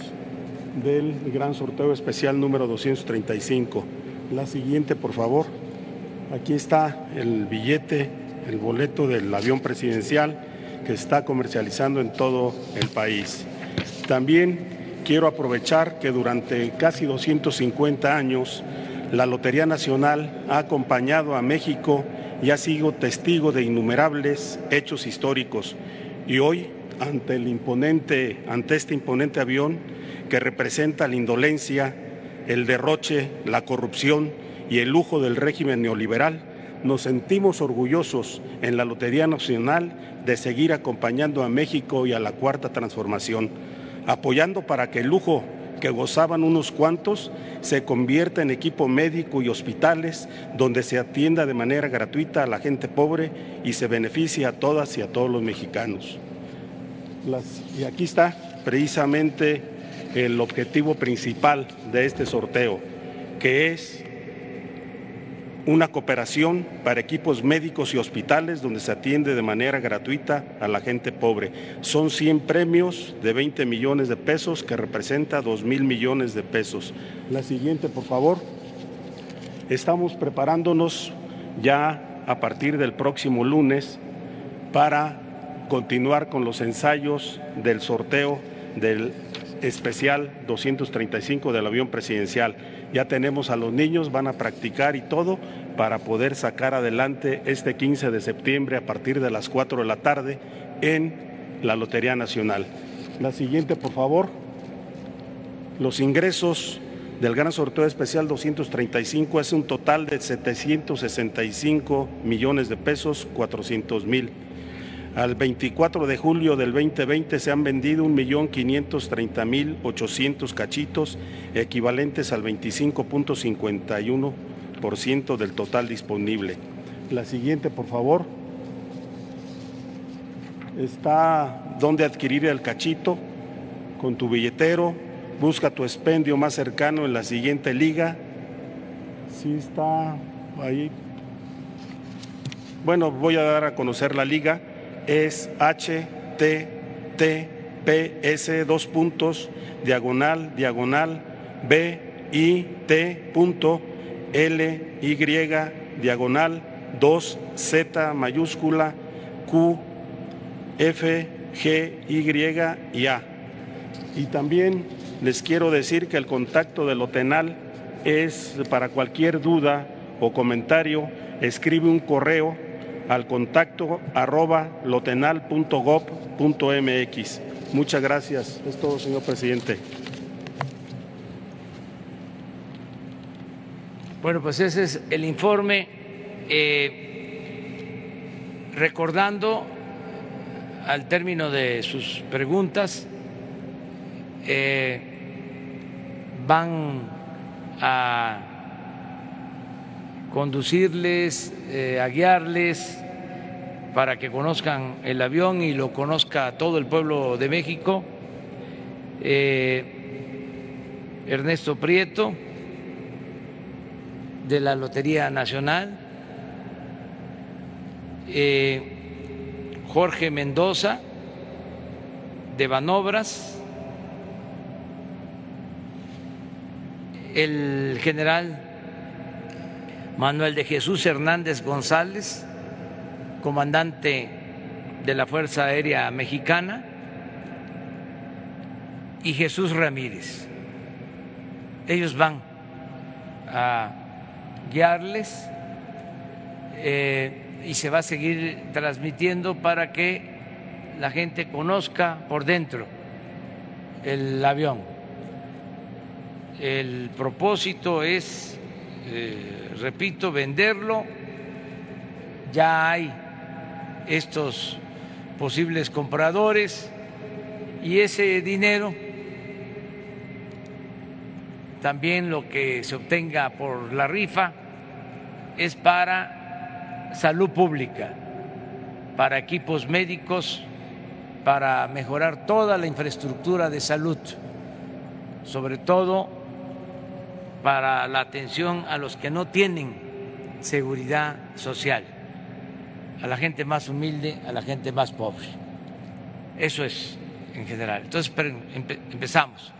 del gran sorteo especial número 235. La siguiente, por favor. Aquí está el billete, el boleto del avión presidencial que está comercializando en todo el país. También quiero aprovechar que durante casi 250 años la Lotería Nacional ha acompañado a México y ha sido testigo de innumerables hechos históricos. Y hoy, ante, el imponente, ante este imponente avión que representa la indolencia, el derroche, la corrupción y el lujo del régimen neoliberal, nos sentimos orgullosos en la Lotería Nacional de seguir acompañando a México y a la Cuarta Transformación apoyando para que el lujo que gozaban unos cuantos se convierta en equipo médico y hospitales donde se atienda de manera gratuita a la gente pobre y se beneficie a todas y a todos los mexicanos. y aquí está precisamente el objetivo principal de este sorteo, que es una cooperación para equipos médicos y hospitales donde se atiende de manera gratuita a la gente pobre. Son 100 premios de 20 millones de pesos que representa 2 mil millones de pesos. La siguiente, por favor. Estamos preparándonos ya a partir del próximo lunes para continuar con los ensayos del sorteo del especial 235 del avión presidencial. Ya tenemos a los niños, van a practicar y todo para poder sacar adelante este 15 de septiembre a partir de las 4 de la tarde en la Lotería Nacional. La siguiente, por favor. Los ingresos del gran sorteo especial 235 es un total de 765 millones de pesos, 400 mil. Al 24 de julio del 2020 se han vendido 1.530.800 cachitos, equivalentes al 25.51% del total disponible. La siguiente, por favor. Está donde adquirir el cachito con tu billetero. Busca tu expendio más cercano en la siguiente liga. Sí está ahí. Bueno, voy a dar a conocer la liga es https dos puntos diagonal diagonal b i t punto l y diagonal 2 z mayúscula q f g y y a. Y también les quiero decir que el contacto del Otenal es para cualquier duda o comentario escribe un correo al contacto arroba lotenal.gov.mx. Muchas gracias. Es todo, señor presidente. Bueno, pues ese es el informe. Eh, recordando al término de sus preguntas, eh, van a conducirles, eh, a guiarles para que conozcan el avión y lo conozca todo el pueblo de México. Eh, Ernesto Prieto, de la Lotería Nacional, eh, Jorge Mendoza, de Banobras, el general Manuel de Jesús Hernández González, comandante de la Fuerza Aérea Mexicana, y Jesús Ramírez. Ellos van a guiarles eh, y se va a seguir transmitiendo para que la gente conozca por dentro el avión. El propósito es eh, repito, venderlo. Ya hay estos posibles compradores y ese dinero, también lo que se obtenga por la rifa, es para salud pública, para equipos médicos, para mejorar toda la infraestructura de salud, sobre todo para la atención a los que no tienen seguridad social, a la gente más humilde, a la gente más pobre. Eso es en general. Entonces, empezamos.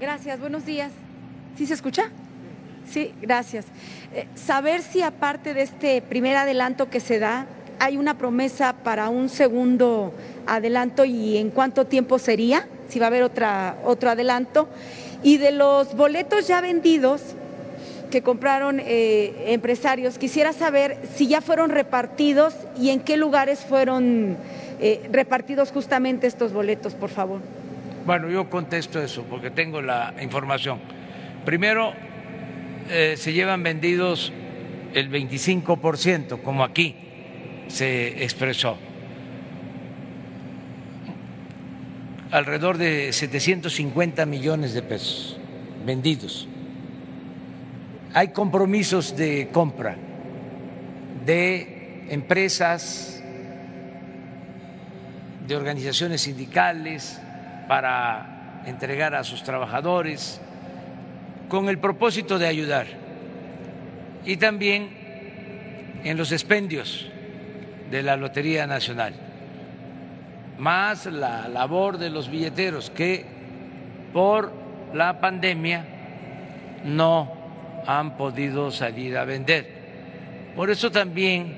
Gracias, buenos días. ¿Sí se escucha? Sí, gracias. Eh, saber si aparte de este primer adelanto que se da, hay una promesa para un segundo adelanto y en cuánto tiempo sería, si va a haber otro adelanto. Y de los boletos ya vendidos que compraron eh, empresarios, quisiera saber si ya fueron repartidos y en qué lugares fueron eh, repartidos justamente estos boletos, por favor. Bueno, yo contesto eso porque tengo la información. Primero, eh, se llevan vendidos el 25%, como aquí se expresó. Alrededor de 750 millones de pesos vendidos. Hay compromisos de compra de empresas, de organizaciones sindicales para entregar a sus trabajadores con el propósito de ayudar. Y también en los expendios de la Lotería Nacional, más la labor de los billeteros que por la pandemia no han podido salir a vender. Por eso también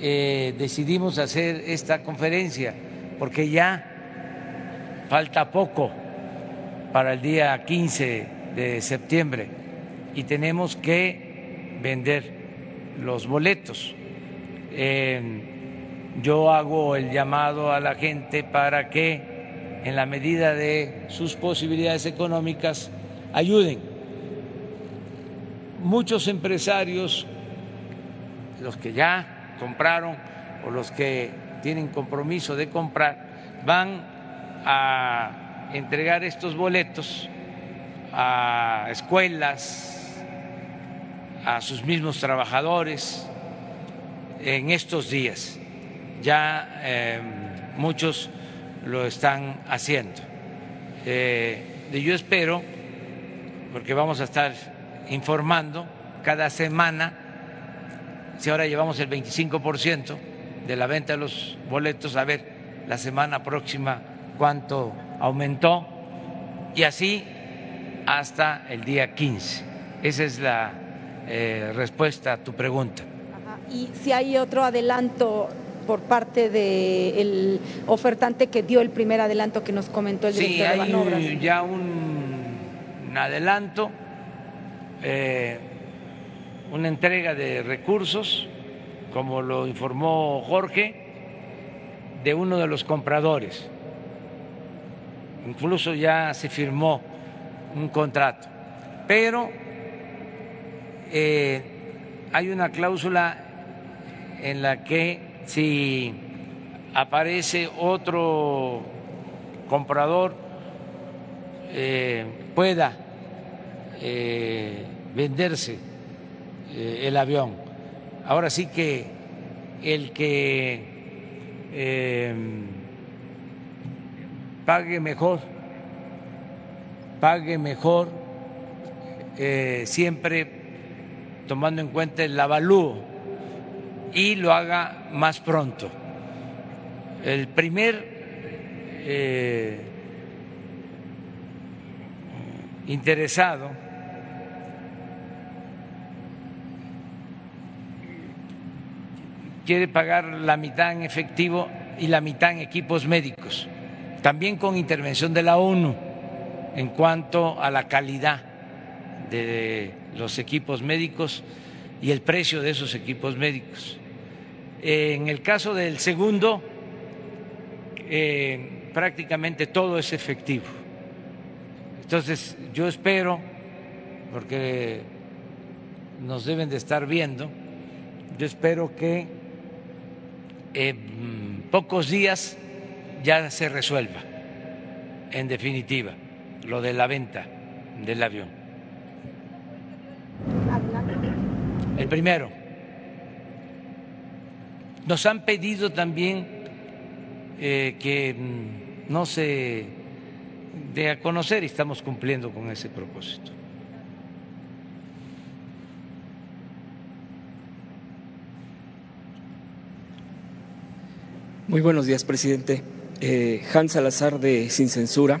eh, decidimos hacer esta conferencia, porque ya falta poco para el día 15 de septiembre y tenemos que vender los boletos yo hago el llamado a la gente para que, en la medida de sus posibilidades económicas, ayuden. Muchos empresarios, los que ya compraron o los que tienen compromiso de comprar, van a entregar estos boletos a escuelas, a sus mismos trabajadores, en estos días. Ya eh, muchos lo están haciendo. Eh, y yo espero, porque vamos a estar informando cada semana, si ahora llevamos el 25% de la venta de los boletos, a ver la semana próxima cuánto aumentó y así hasta el día 15. Esa es la eh, respuesta a tu pregunta y si hay otro adelanto por parte del ofertante que dio el primer adelanto que nos comentó el director sí, de Banobras. hay ya un, adelanto, eh, una entrega de recursos, como lo informó Jorge, de uno de los compradores. Incluso ya se firmó un contrato, pero eh, hay una cláusula en la que si aparece otro comprador eh, pueda eh, venderse eh, el avión. Ahora sí que el que pague mejor, pague mejor, siempre tomando en cuenta el avalúo y lo haga más pronto. El primer interesado quiere pagar la mitad en efectivo y la mitad en equipos médicos, también con intervención de la ONU en cuanto a la calidad de los equipos médicos y el precio de esos equipos médicos. En el caso del segundo, eh, prácticamente todo es efectivo entonces, yo espero, porque nos deben de estar viendo, yo espero que en pocos días ya se resuelva, en definitiva, lo de la venta del avión. El primero. Nos han pedido también eh, que mm, no se de a conocer y estamos cumpliendo con ese propósito. Muy buenos días, presidente. Eh, Hans Salazar de Sin Censura,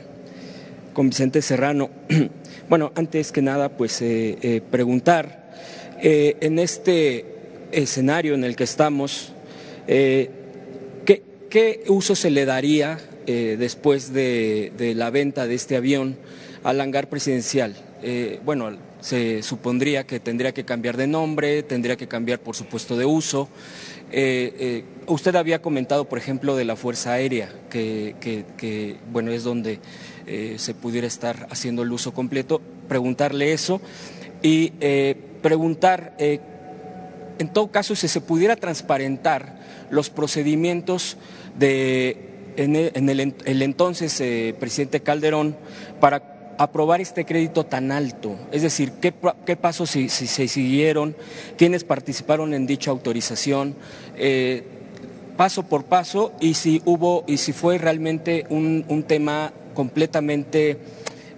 con Vicente Serrano. Bueno, antes que nada, pues eh, eh, preguntar, en este escenario en el que estamos, ¿qué, ¿qué uso se le daría eh, después de, la venta de este avión al hangar presidencial. Eh, bueno, se supondría que tendría que cambiar de nombre, tendría que cambiar, por supuesto, de uso. Eh, usted había comentado, por ejemplo, de la Fuerza Aérea, que, bueno, es donde se pudiera estar haciendo el uso completo. Preguntarle eso y preguntar, en todo caso, si se pudiera transparentar los procedimientos de en el, entonces eh, presidente Calderón para aprobar este crédito tan alto? Es decir, ¿qué, qué pasos si, se siguieron? ¿Quiénes participaron en dicha autorización? Eh, paso por paso y si hubo y si fue realmente un, tema completamente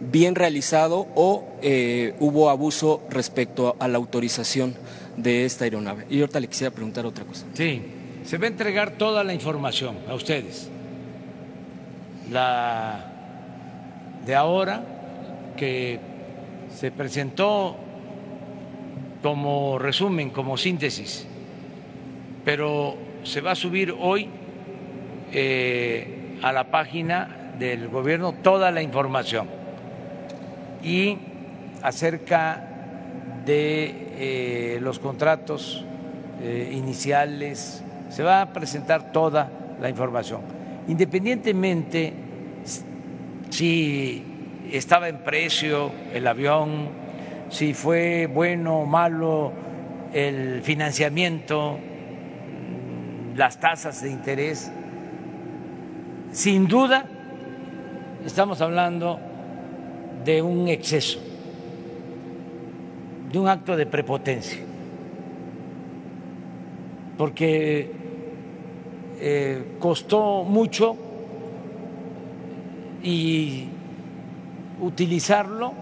bien realizado o eh, hubo abuso respecto a la autorización de esta aeronave. Y ahorita le quisiera preguntar otra cosa. Sí, se va a entregar toda la información a ustedes. La de ahora, que se presentó como resumen, como síntesis, pero se va a subir hoy eh, a la página del gobierno toda la información. Y acerca de eh, los contratos eh, iniciales, se va a presentar toda la información. Independientemente si estaba en precio el avión, si fue bueno o malo el financiamiento, las tasas de interés, sin duda estamos hablando de un exceso, de un acto de prepotencia, porque eh, costó mucho y utilizarlo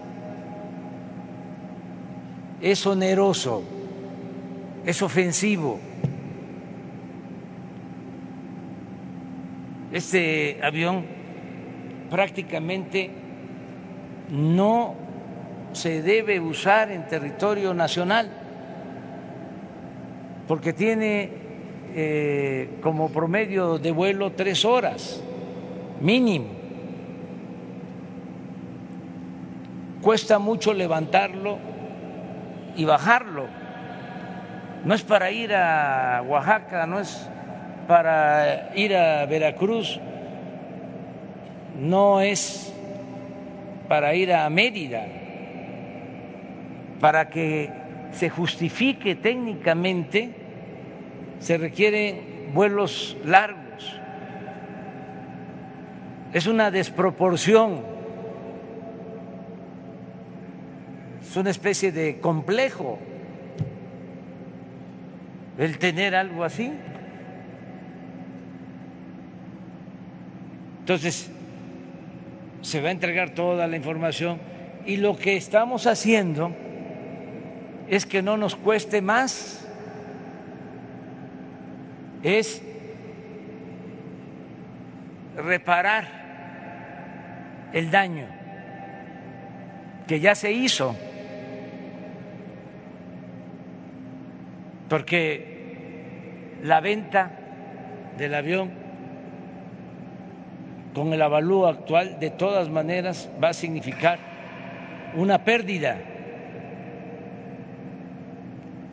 es oneroso, es ofensivo. Este avión prácticamente no se debe usar en territorio nacional porque tiene eh, como promedio de vuelo tres horas, mínimo. Cuesta mucho levantarlo y bajarlo. No es para ir a Oaxaca, no es para ir a Veracruz, no es para ir a Mérida, para que se justifique técnicamente se requieren vuelos largos Es una desproporción, es una especie de complejo el tener algo así. Entonces, se va a entregar toda la información y lo que estamos haciendo es que no nos cueste más, es reparar el daño que ya se hizo, porque la venta del avión con el avalúo actual de todas maneras va a significar una pérdida.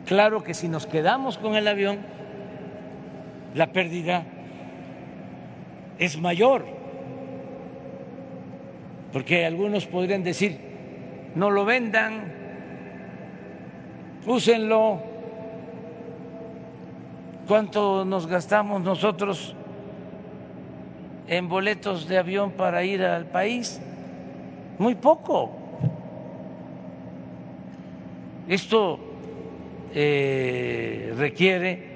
Claro que si nos quedamos con el avión, la pérdida es mayor, porque algunos podrían decir, no lo vendan, úsenlo, ¿cuánto nos gastamos nosotros en boletos de avión para ir al país? Muy poco. Esto eh, requiere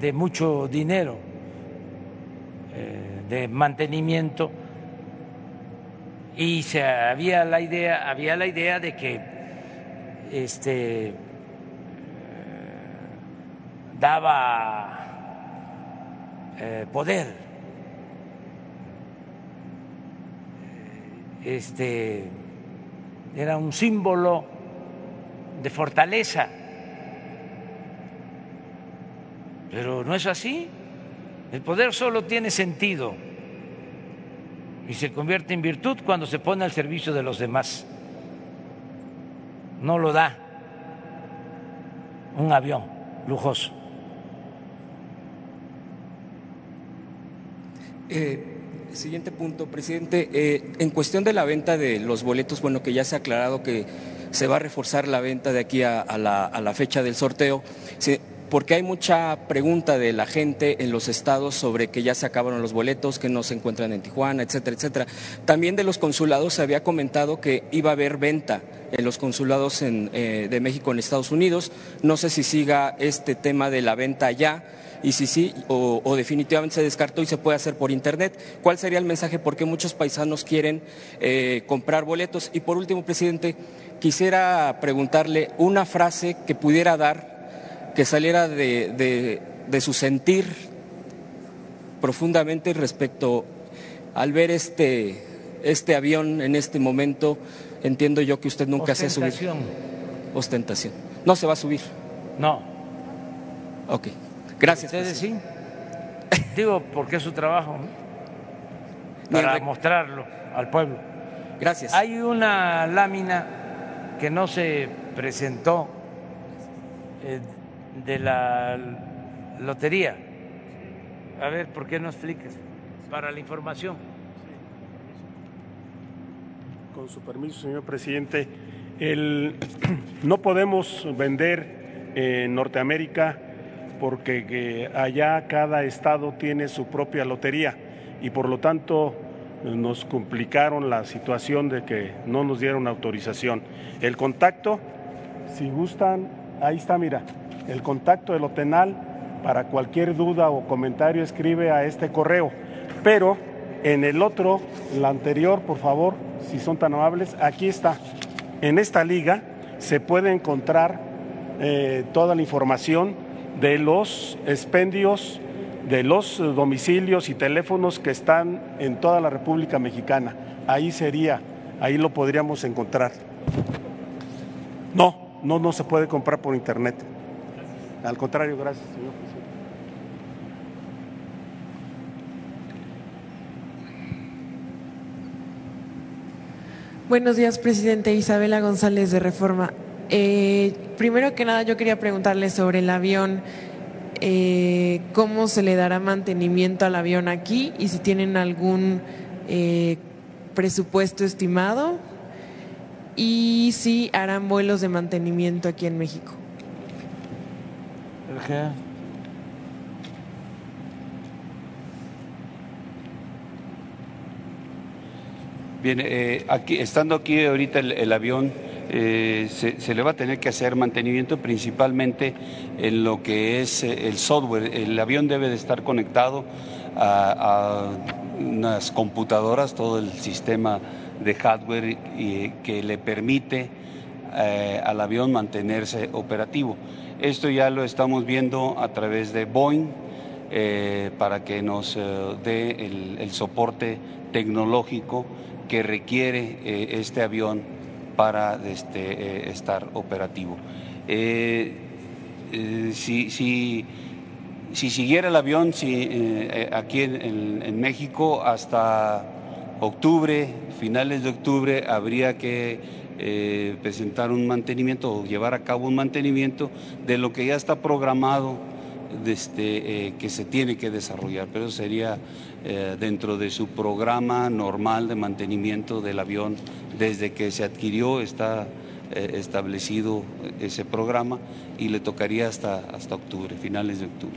de mucho dinero, eh, de mantenimiento, y se había la idea, había la idea de que este eh, daba eh, poder, este era un símbolo de fortaleza Pero no es así. El poder solo tiene sentido y se convierte en virtud cuando se pone al servicio de los demás. No lo da un avión lujoso. Eh, siguiente punto, presidente. Eh, en cuestión de la venta de los boletos, bueno, que ya se ha aclarado que se va a reforzar la venta de aquí a, la, a la, fecha del sorteo porque hay mucha pregunta de la gente en los estados sobre que ya se acabaron los boletos, que no se encuentran en Tijuana, etcétera, etcétera. También de los consulados se había comentado que iba a haber venta en los consulados eh, de México en Estados Unidos. No sé si siga este tema de la venta allá y si sí o, definitivamente se descartó y se puede hacer por internet. ¿Cuál sería el mensaje? Porque muchos paisanos quieren eh, comprar boletos. Y por último, presidente, quisiera preguntarle una frase que pudiera dar que saliera de, su sentir profundamente respecto al ver este, este avión en este momento. Entiendo yo que usted nunca se ha subido. Ostentación. No se va a subir. No. Ok. Gracias. Ustedes sí. Digo, porque es su trabajo. Para mostrarlo al pueblo. Gracias. Hay una lámina que no se presentó eh, de la lotería. A ver, ¿por qué no explicas? Para la información. Con su permiso, señor presidente, el, no podemos vender en Norteamérica porque allá cada estado tiene su propia lotería y por lo tanto nos complicaron la situación de que no nos dieron autorización. El contacto, si gustan, ahí está, mira, el contacto del OTENAL para cualquier duda o comentario escribe a este correo. Pero en el otro, la anterior, por favor, si son tan amables, aquí está. En esta liga se puede encontrar eh, toda la información de los expendios, de los domicilios y teléfonos que están en toda la República Mexicana. Ahí sería, ahí lo podríamos encontrar. No, no, no se puede comprar por internet. Al contrario, gracias, señor presidente. Buenos días, presidente. Isabela González de Reforma. Eh, primero que nada, yo quería preguntarle sobre el avión, eh, cómo se le dará mantenimiento al avión aquí y si tienen algún eh, presupuesto estimado y si harán vuelos de mantenimiento aquí en México. Bien, eh, aquí, estando aquí ahorita el, avión, eh, se, le va a tener que hacer mantenimiento principalmente en lo que es eh, el software. El avión debe de estar conectado a, unas computadoras, todo el sistema de hardware que le permite al avión mantenerse operativo. Esto ya lo estamos viendo a través de Boeing para que nos dé el soporte tecnológico que requiere eh, este avión para este, eh, estar operativo. Eh, si, si, siguiera el avión si, aquí en, México hasta octubre, finales de octubre, habría que presentar un mantenimiento o llevar a cabo un mantenimiento de lo que ya está programado este, que se tiene que desarrollar, pero sería eh, dentro de su programa normal de mantenimiento del avión desde que se adquirió está eh, establecido ese programa y le tocaría hasta, hasta octubre, finales de octubre.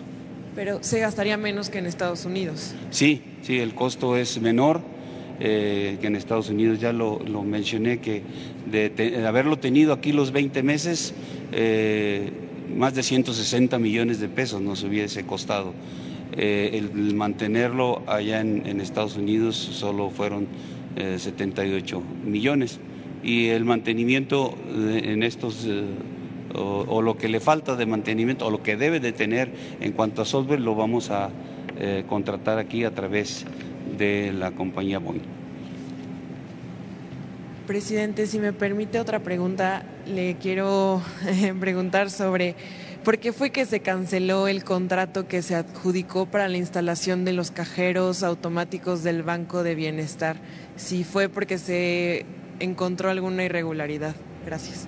Pero se gastaría menos que en Estados Unidos. Sí, sí, el costo es menor. Eh, que en Estados Unidos ya lo, mencioné, que de, haberlo tenido aquí los 20 meses, más de 160 millones de pesos nos hubiese costado. Eh, el, mantenerlo allá en, Estados Unidos solo fueron 78 eh, millones y el mantenimiento en estos eh, o, lo que le falta de mantenimiento o lo que debe de tener en cuanto a software lo vamos a contratar aquí a través de la compañía Boeing. Presidente, si me permite otra pregunta, le quiero preguntar sobre ¿Por qué fue que se canceló el contrato que se adjudicó para la instalación de los cajeros automáticos del Banco de Bienestar? Si fue porque se encontró alguna irregularidad. Gracias.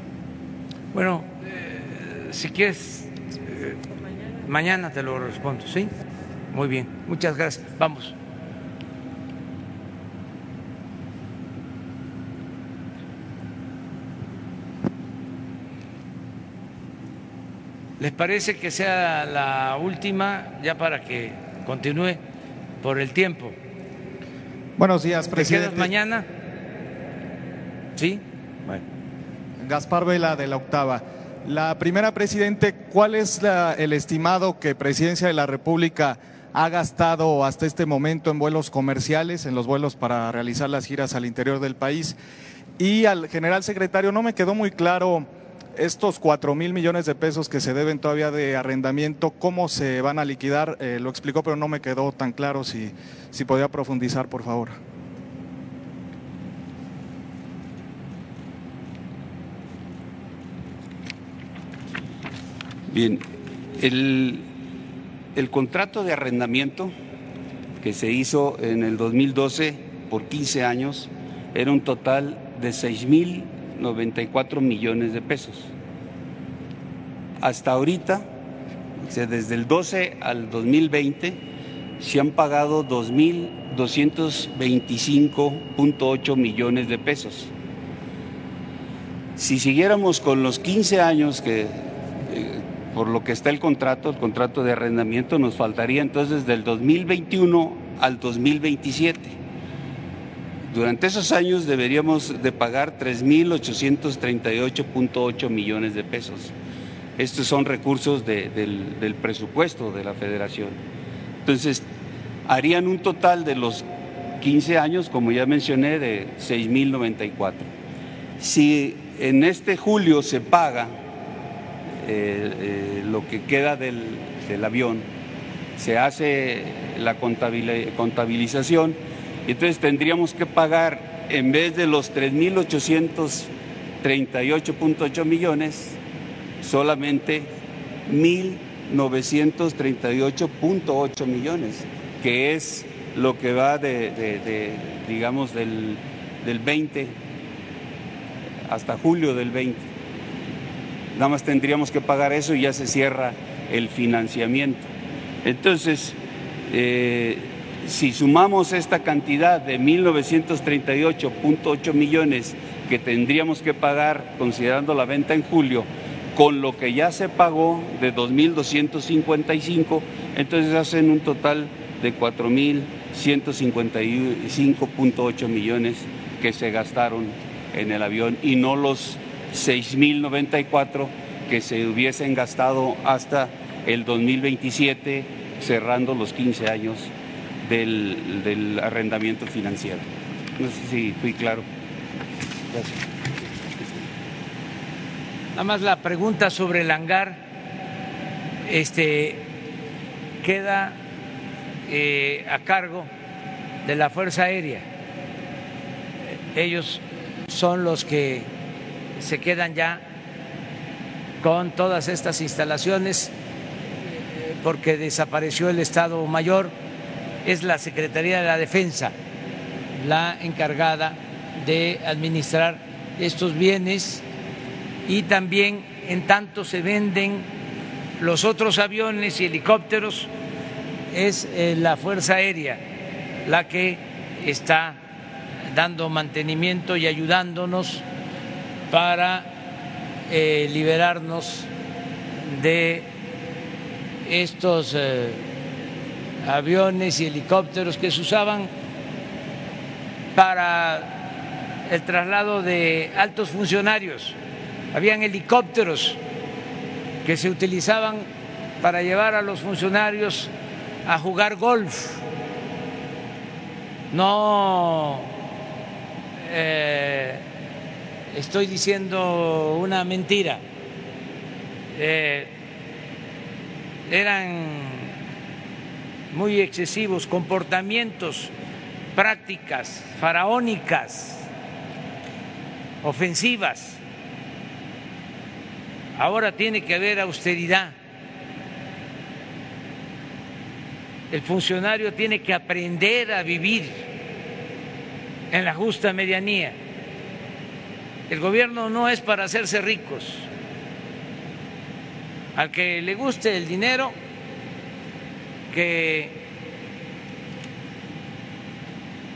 Bueno, eh, si quieres, eh, mañana te lo respondo, ¿sí? Muy bien, muchas gracias. Vamos. ¿Les parece que sea la última ya para que continúe por el tiempo? Buenos días, presidente. ¿Te mañana? ¿Sí? Bueno. Gaspar Vela de la Octava. La primera, presidente, ¿cuál es el estimado que Presidencia de la República ha gastado hasta este momento en vuelos comerciales, en los vuelos para realizar las giras al interior del país? Y al general secretario, no me quedó muy claro estos cuatro mil millones de pesos que se deben todavía de arrendamiento, ¿cómo se van a liquidar? Eh, lo explicó, pero no me quedó tan claro si, si podía profundizar, por favor. Bien, el, el contrato de arrendamiento que se hizo en el 2012 por 15 años era un total de 6 mil 94 millones de pesos. Hasta ahorita, desde el 12 al 2020, se han pagado 2.225.8 millones de pesos. Si siguiéramos con los 15 años que, eh, por lo que está el contrato, el contrato de arrendamiento, nos faltaría entonces del 2021 al 2027 durante esos años deberíamos de pagar 3.838.8 millones de pesos. Estos son recursos del, presupuesto de la federación. Entonces, harían un total de los 15 años, como ya mencioné, de 6.094. Si en este julio se paga eh, eh, lo que queda del, del avión, se hace la contabilización, entonces tendríamos que pagar, en vez de los 3.838.8 millones, solamente 1.938.8 millones, que es lo que va de, digamos, del, del 20 hasta julio del 20. Nada más tendríamos que pagar eso y ya se cierra el financiamiento. Entonces, eh, si sumamos esta cantidad de 1.938.8 millones que tendríamos que pagar considerando la venta en julio, con lo que ya se pagó de 2.255, entonces hacen un total de 4.155.8 millones que se gastaron en el avión y no los 6.094 que se hubiesen gastado hasta el 2027, cerrando los 15 años del, del arrendamiento financiero. No sé si fui claro. Gracias. Nada más la pregunta sobre el hangar este, queda eh, a cargo de la Fuerza Aérea. Ellos son los que se quedan ya con todas estas instalaciones eh, porque desapareció el Estado Mayor. Es la Secretaría de la Defensa la encargada de administrar estos bienes. Y también en tanto se venden los otros aviones y helicópteros, es eh, la Fuerza Aérea la que está dando mantenimiento y ayudándonos para eh, liberarnos de estos eh, aviones y helicópteros que se usaban para el traslado de altos funcionarios habían helicópteros que se utilizaban para llevar a los funcionarios a jugar golf. No eh, estoy diciendo una mentira. Eh, eran muy excesivos comportamientos, prácticas faraónicas, ofensivas Ahora tiene que haber austeridad. El funcionario tiene que aprender a vivir en la justa medianía. El gobierno no es para hacerse ricos. Al que le guste el dinero, que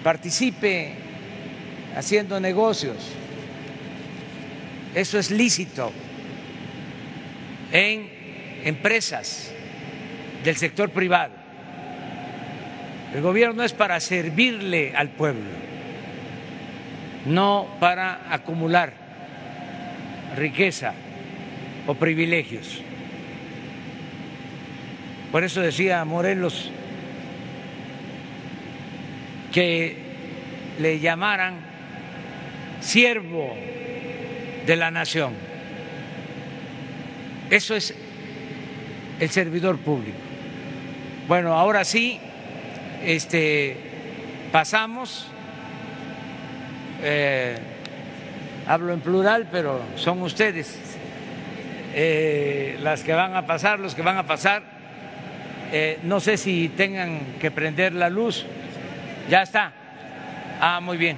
participe haciendo negocios. Eso es lícito en empresas del sector privado. El gobierno es para servirle al pueblo, no para acumular riqueza o privilegios. Por eso decía Morelos que le llamaran siervo de la nación. Eso es el servidor público. Bueno, ahora sí, este, pasamos, eh, hablo en plural, pero son ustedes eh, las que van a pasar, los que van a pasar. Eh, no sé si tengan que prender la luz. Ya está. Ah, muy bien.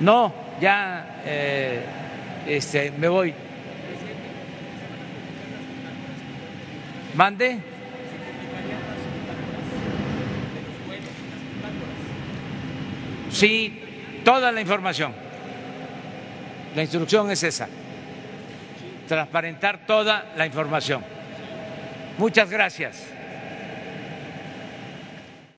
No, ya este, me voy. Mande. Sí, toda la información. La instrucción es esa. Transparentar toda la información. Muchas gracias.